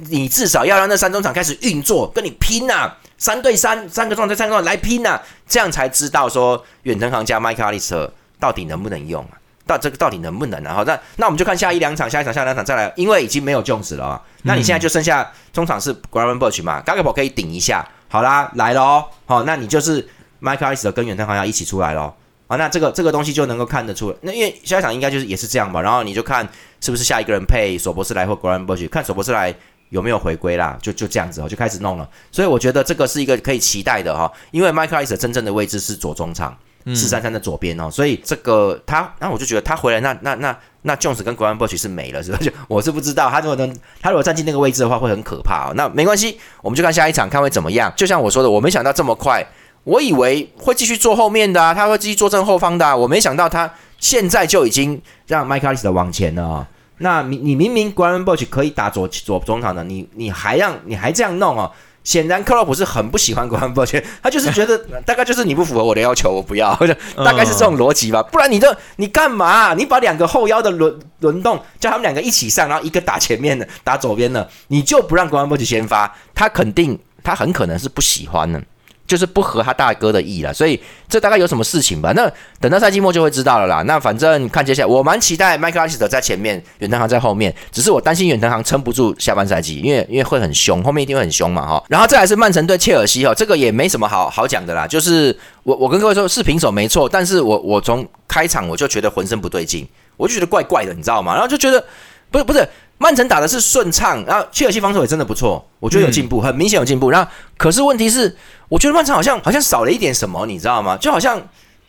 你至少要让那三中场开始运作，跟你拼呐，三对三，三个状态，三个状态来拼呐，这样才知道说远藤航加麦克阿瑟。到底能不能用啊？到这个到底能不能啊？好，那那我们就看下一两场，下一场下两场再来，因为已经没有 Jones 了。那你现在就剩下中场是 g r a v e n b u r c h 嘛 g a g p o 可以顶一下。好啦，来喽。好，那你就是 Michael Ice 跟远藤航要一起出来喽。啊，那这个这个东西就能够看得出。那因为下一场应该就是也是这样吧。然后你就看是不是下一个人配索博斯莱或 g r a v e n b u r c h 看索博斯莱有没有回归啦。就就这样子哦，就开始弄了。所以我觉得这个是一个可以期待的哈。因为 Michael Ice 真正的位置是左中场。四三三的左边哦，所以这个他，那我就觉得他回来，那那那那 Jones 跟 g r a n b u s h 是没了，是吧？就我是不知道他如果能，他如果站进那个位置的话，会很可怕哦。那没关系，我们就看下一场，看会怎么样。就像我说的，我没想到这么快，我以为会继续坐后面的啊，他会继续坐正后方的，我没想到他现在就已经让 Mike Alice 往前了。那你你明明 g r a n b u s h 可以打左左中场的，你你还让你还这样弄哦？显然克洛普是很不喜欢国安抱歉，他就是觉得 大概就是你不符合我的要求，我不要，大概是这种逻辑吧。不然你这你干嘛？你把两个后腰的轮轮动，叫他们两个一起上，然后一个打前面的，打左边的，你就不让国安抱歉先发，他肯定他很可能是不喜欢的。就是不合他大哥的意了，所以这大概有什么事情吧？那等到赛季末就会知道了啦。那反正看接下来，我蛮期待麦克阿斯特在前面，远藤航在后面。只是我担心远藤航撑不住下半赛季，因为因为会很凶，后面一定会很凶嘛哈。然后再来是曼城对切尔西哈，这个也没什么好好讲的啦。就是我我跟各位说是平手没错，但是我我从开场我就觉得浑身不对劲，我就觉得怪怪的，你知道吗？然后就觉得不是不是。曼城打的是顺畅，然后切尔西防守也真的不错，我觉得有进步，很明显有进步。然后，可是问题是，我觉得曼城好像好像少了一点什么，你知道吗？就好像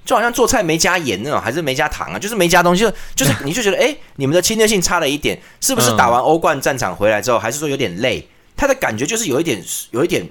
就好像做菜没加盐那种，还是没加糖啊？就是没加东西，就就是 你就觉得，哎，你们的侵略性差了一点，是不是打完欧冠战场回来之后，还是说有点累？他的感觉就是有一点，有一点，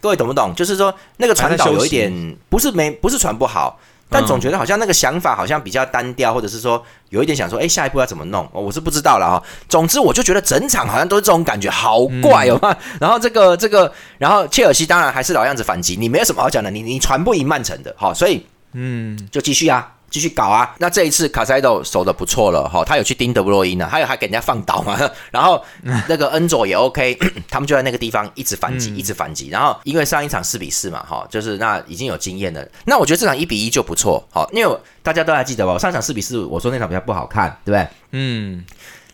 各位懂不懂？就是说那个传导有一点，不是没不是传不好。但总觉得好像那个想法好像比较单调，或者是说有一点想说，哎，下一步要怎么弄？我是不知道了哈。总之，我就觉得整场好像都是这种感觉，好怪哦。然后这个这个，然后切尔西当然还是老样子反击，你没有什么好讲的，你你传不赢曼城的，好，所以嗯，就继续啊。继续搞啊！那这一次卡塞多守的不错了哈，他有去盯德布洛因呢，还有还给人家放倒嘛。然后那个恩佐也 OK，他们就在那个地方一直反击，一直反击。然后因为上一场四比四嘛，哈，就是那已经有经验了。那我觉得这场一比一就不错，好，因为大家都还记得吧？上场四比四，我说那场比较不好看，对不对？嗯。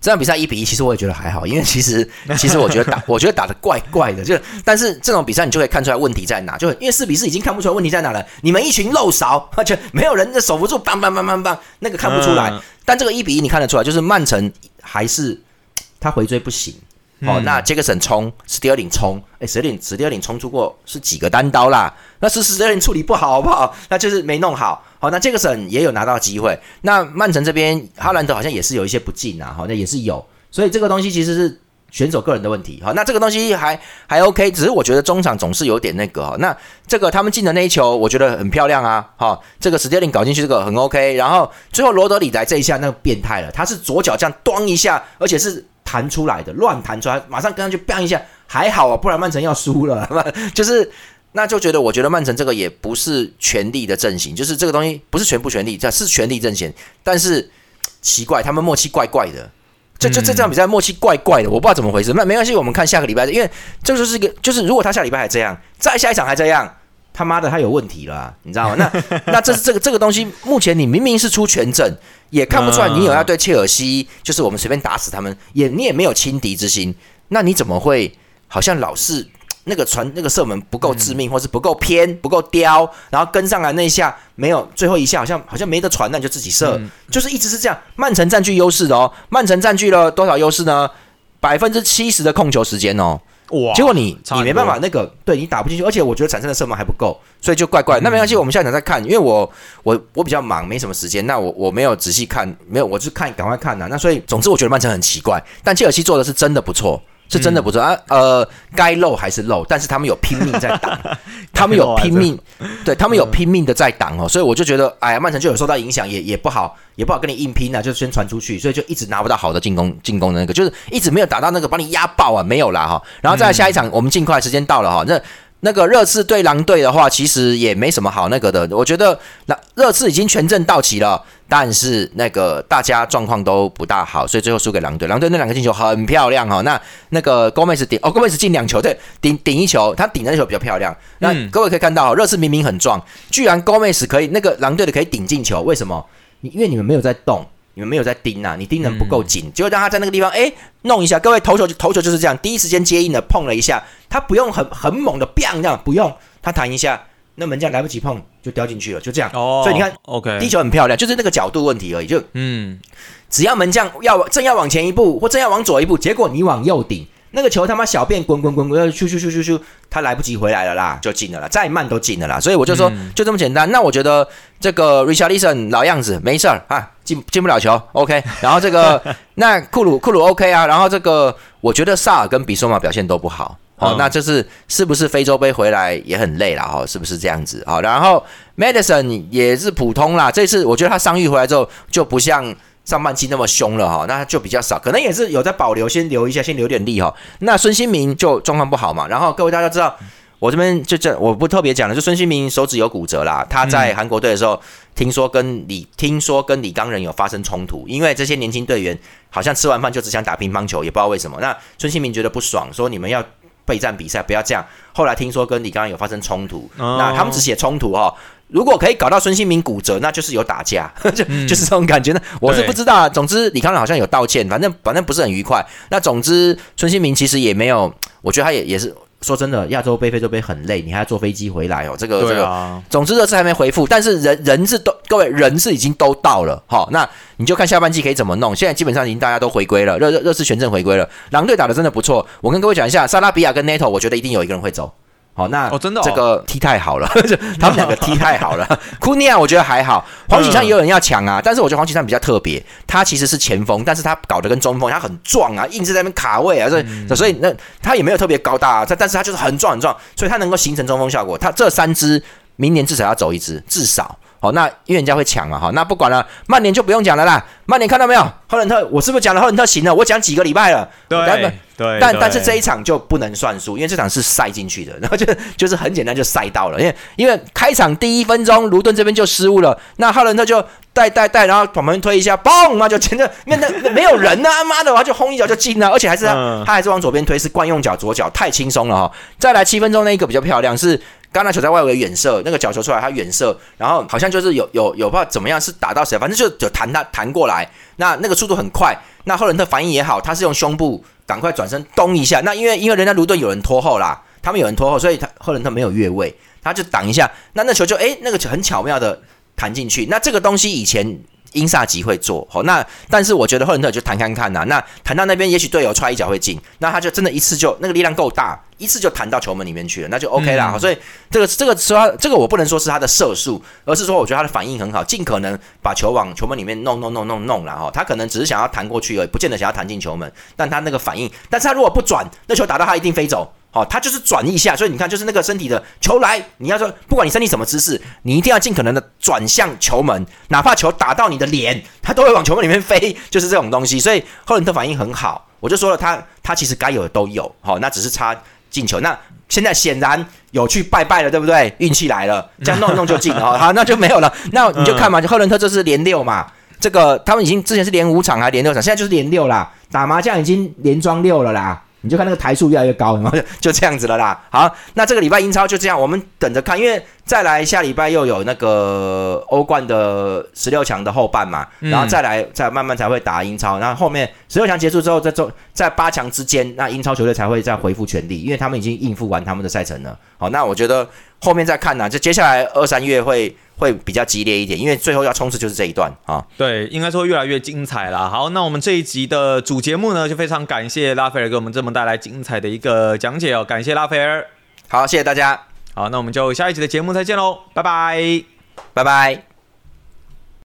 这场比赛一比一，其实我也觉得还好，因为其实 其实我觉得打，我觉得打的怪怪的，就但是这种比赛你就可以看出来问题在哪，就因为四比四已经看不出来问题在哪了。你们一群漏勺，而且没有人守不住，棒棒棒棒棒，那个看不出来。但这个一比一你看得出来，就是曼城还是他回追不行。哦，那杰克森冲，史蒂尔林冲，哎，史蒂尔林史蒂尔林冲出过是几个单刀啦？那是史蒂尔林处理不好，好不好？那就是没弄好。好，那杰克森也有拿到机会。那曼城这边哈兰德好像也是有一些不进啊，好，那也是有。所以这个东西其实是选手个人的问题。好，那这个东西还还 OK，只是我觉得中场总是有点那个。那这个他们进的那一球，我觉得很漂亮啊。好，这个史蒂尔林搞进去这个很 OK。然后最后罗德里来这一下，那个变态了，他是左脚这样端一下，而且是。弹出来的乱弹出来，马上跟上去 bang 一下，还好啊，不然曼城要输了。就是那就觉得，我觉得曼城这个也不是全力的阵型，就是这个东西不是全部全力，这是全力阵型。但是奇怪，他们默契怪怪的，就就这场比赛默契怪怪的，我不知道怎么回事。那没关系，我们看下个礼拜的，因为这就是一个，就是如果他下礼拜还这样，再下一场还这样。他妈的，他有问题了，你知道吗？那 那这是这个这个东西，目前你明明是出全阵，也看不出来你有要对切尔西，就是我们随便打死他们，也你也没有轻敌之心，那你怎么会好像老是 那个传那个射门不够致命，或是不够偏不够刁，然后跟上来那一下没有最后一下好像好像没得传，那你就自己射，就是一直是这样。曼城占据优势的哦，曼城占据了多少优势呢？百分之七十的控球时间哦。哇！结果你你没办法，那个对你打不进去，而且我觉得产生的射门还不够，所以就怪怪。那没关系，我们下场再看，因为我我我比较忙，没什么时间。那我我没有仔细看，没有，我就看赶快看呐。那所以总之，我觉得曼城很奇怪，但切尔西做的是真的不错。是真的不错啊。呃，该漏还是漏，但是他们有拼命在挡，他们有拼命，对他们有拼命的在挡哦。所以我就觉得，哎呀，曼城就有受到影响，也也不好，也不好跟你硬拼啊，就宣传出去，所以就一直拿不到好的进攻进攻的那个，就是一直没有打到那个把你压爆啊，没有啦哈。然后再下一场，我们尽快时间到了哈，那。那个热刺对狼队的话，其实也没什么好那个的。我觉得那热刺已经全阵到齐了，但是那个大家状况都不大好，所以最后输给狼队。狼队那两个进球很漂亮哈，那那个 Gomez 顶哦，Gomez 进两球，对，顶顶一球，他顶的那球比较漂亮。那各位可以看到，热刺明明很壮，居然 Gomez 可以那个狼队的可以顶进球，为什么？你因为你们没有在动。你们没有在盯啊，你盯人不够紧，结果让他在那个地方哎弄一下。各位投球投球就是这样，第一时间接应的碰了一下，他不用很很猛的 bang 这样，不用他弹一下，那门将来不及碰就掉进去了，就这样。哦，所以你看，OK，第一球很漂亮，就是那个角度问题而已，就嗯，只要门将要正要往前一步或正要往左一步，结果你往右顶。那个球他妈小便滚滚滚滚，咻咻咻咻咻，他来不及回来了啦，就进了啦，再慢都进了啦。所以我就说，就这么简单。那我觉得这个 Richardson 老样子没事儿啊，进进不了球，OK。然后这个 那库鲁库鲁 OK 啊。然后这个我觉得萨尔跟比索马表现都不好，好，那这是是不是非洲杯回来也很累了哈？是不是这样子？好，然后 Madison 也是普通啦。这次我觉得他伤愈回来之后就不像。上半期那么凶了哈，那就比较少，可能也是有在保留，先留一下，先留点力哈。那孙兴民就状况不好嘛，然后各位大家知道，我这边就这我不特别讲了，就孙兴民手指有骨折啦。他在韩国队的时候，听说跟李听说跟李刚仁有发生冲突，因为这些年轻队员好像吃完饭就只想打乒乓球，也不知道为什么。那孙兴民觉得不爽，说你们要备战比赛，不要这样。后来听说跟李刚仁有发生冲突，那他们只写冲突哈。如果可以搞到孙兴民骨折，那就是有打架，就就是这种感觉呢。我是不知道，总之李康仁好像有道歉，反正反正不是很愉快。那总之孙兴民其实也没有，我觉得他也也是说真的，亚洲杯、非洲杯很累，你还要坐飞机回来哦。这个这个，总之这次还没回复，但是人人是都各位人是已经都到了，好，那你就看下半季可以怎么弄。现在基本上已经大家都回归了，热热热刺全阵回归了，狼队打的真的不错。我跟各位讲一下，萨拉比亚跟 NATO，我觉得一定有一个人会走。好，那哦，真的，这个踢太好了，他们两个踢太好了。库尼亚我觉得还好，黄启灿也有人要抢啊，但是我觉得黄启灿比较特别，他其实是前锋，但是他搞得跟中锋，他很壮啊，硬是在那边卡位啊，所以所以那他也没有特别高大啊，他但是他就是很壮很壮，所以他能够形成中锋效果。他这三支明年至少要走一支，至少。好，那因为人家会抢嘛，哈，那不管了，曼联就不用讲了啦。曼联看到没有？赫伦特，我是不是讲了赫伦特行了？我讲几个礼拜了，对对，但但是这一场就不能算数，因为这场是塞进去的，然后就就是很简单就塞到了，因为因为开场第一分钟，卢顿这边就失误了，那赫伦特就带带带，然后把门推一下，嘣，那就前着，那那没有人呢，妈的，我就轰一脚就进了，而且还是他他还是往左边推，是惯用脚左脚，太轻松了哈。再来七分钟那一个比较漂亮是。刚才球在外围远射，那个角球出来，他远射，然后好像就是有有有不知道怎么样是打到谁，反正就就弹他弹过来，那那个速度很快，那赫伦特反应也好，他是用胸部赶快转身咚一下，那因为因为人家卢顿有人拖后啦，他们有人拖后，所以他赫伦特没有越位，他就挡一下，那那球就哎那个球很巧妙的弹进去，那这个东西以前。英萨吉会做好，那但是我觉得赫伦特就弹看看呐，那弹到那边，也许队友踹一脚会进，那他就真的一次就那个力量够大，一次就弹到球门里面去了，那就 OK 啦。所以这个这个说这个我不能说是他的射术，而是说我觉得他的反应很好，尽可能把球往球门里面弄弄弄弄弄然后他可能只是想要弹过去而已，不见得想要弹进球门，但他那个反应，但是他如果不转，那球打到他一定飞走。哦，他就是转一下，所以你看，就是那个身体的球来，你要说，不管你身体什么姿势，你一定要尽可能的转向球门，哪怕球打到你的脸，他都会往球门里面飞，就是这种东西。所以赫伦特反应很好，我就说了，他他其实该有的都有，好，那只是差进球。那现在显然有去拜拜了，对不对？运气来了，这样弄一弄就进了，好，那就没有了。那你就看嘛，就赫伦特这是连六嘛，这个他们已经之前是连五场还连六场，现在就是连六啦，打麻将已经连庄六了啦。你就看那个台数越来越高，然后 就这样子了啦。好，那这个礼拜英超就这样，我们等着看，因为再来下礼拜又有那个欧冠的十六强的后半嘛，然后再来再慢慢才会打英超，然后后面十六强结束之后，在中在八强之间，那英超球队才会再恢复全力，因为他们已经应付完他们的赛程了。好，那我觉得后面再看呢，就接下来二三月会。会比较激烈一点，因为最后要冲刺就是这一段啊。对，应该说越来越精彩了。好，那我们这一集的主节目呢，就非常感谢拉斐尔给我们这么带来精彩的一个讲解哦，感谢拉斐尔。好，谢谢大家。好，那我们就下一集的节目再见喽，拜拜，拜拜。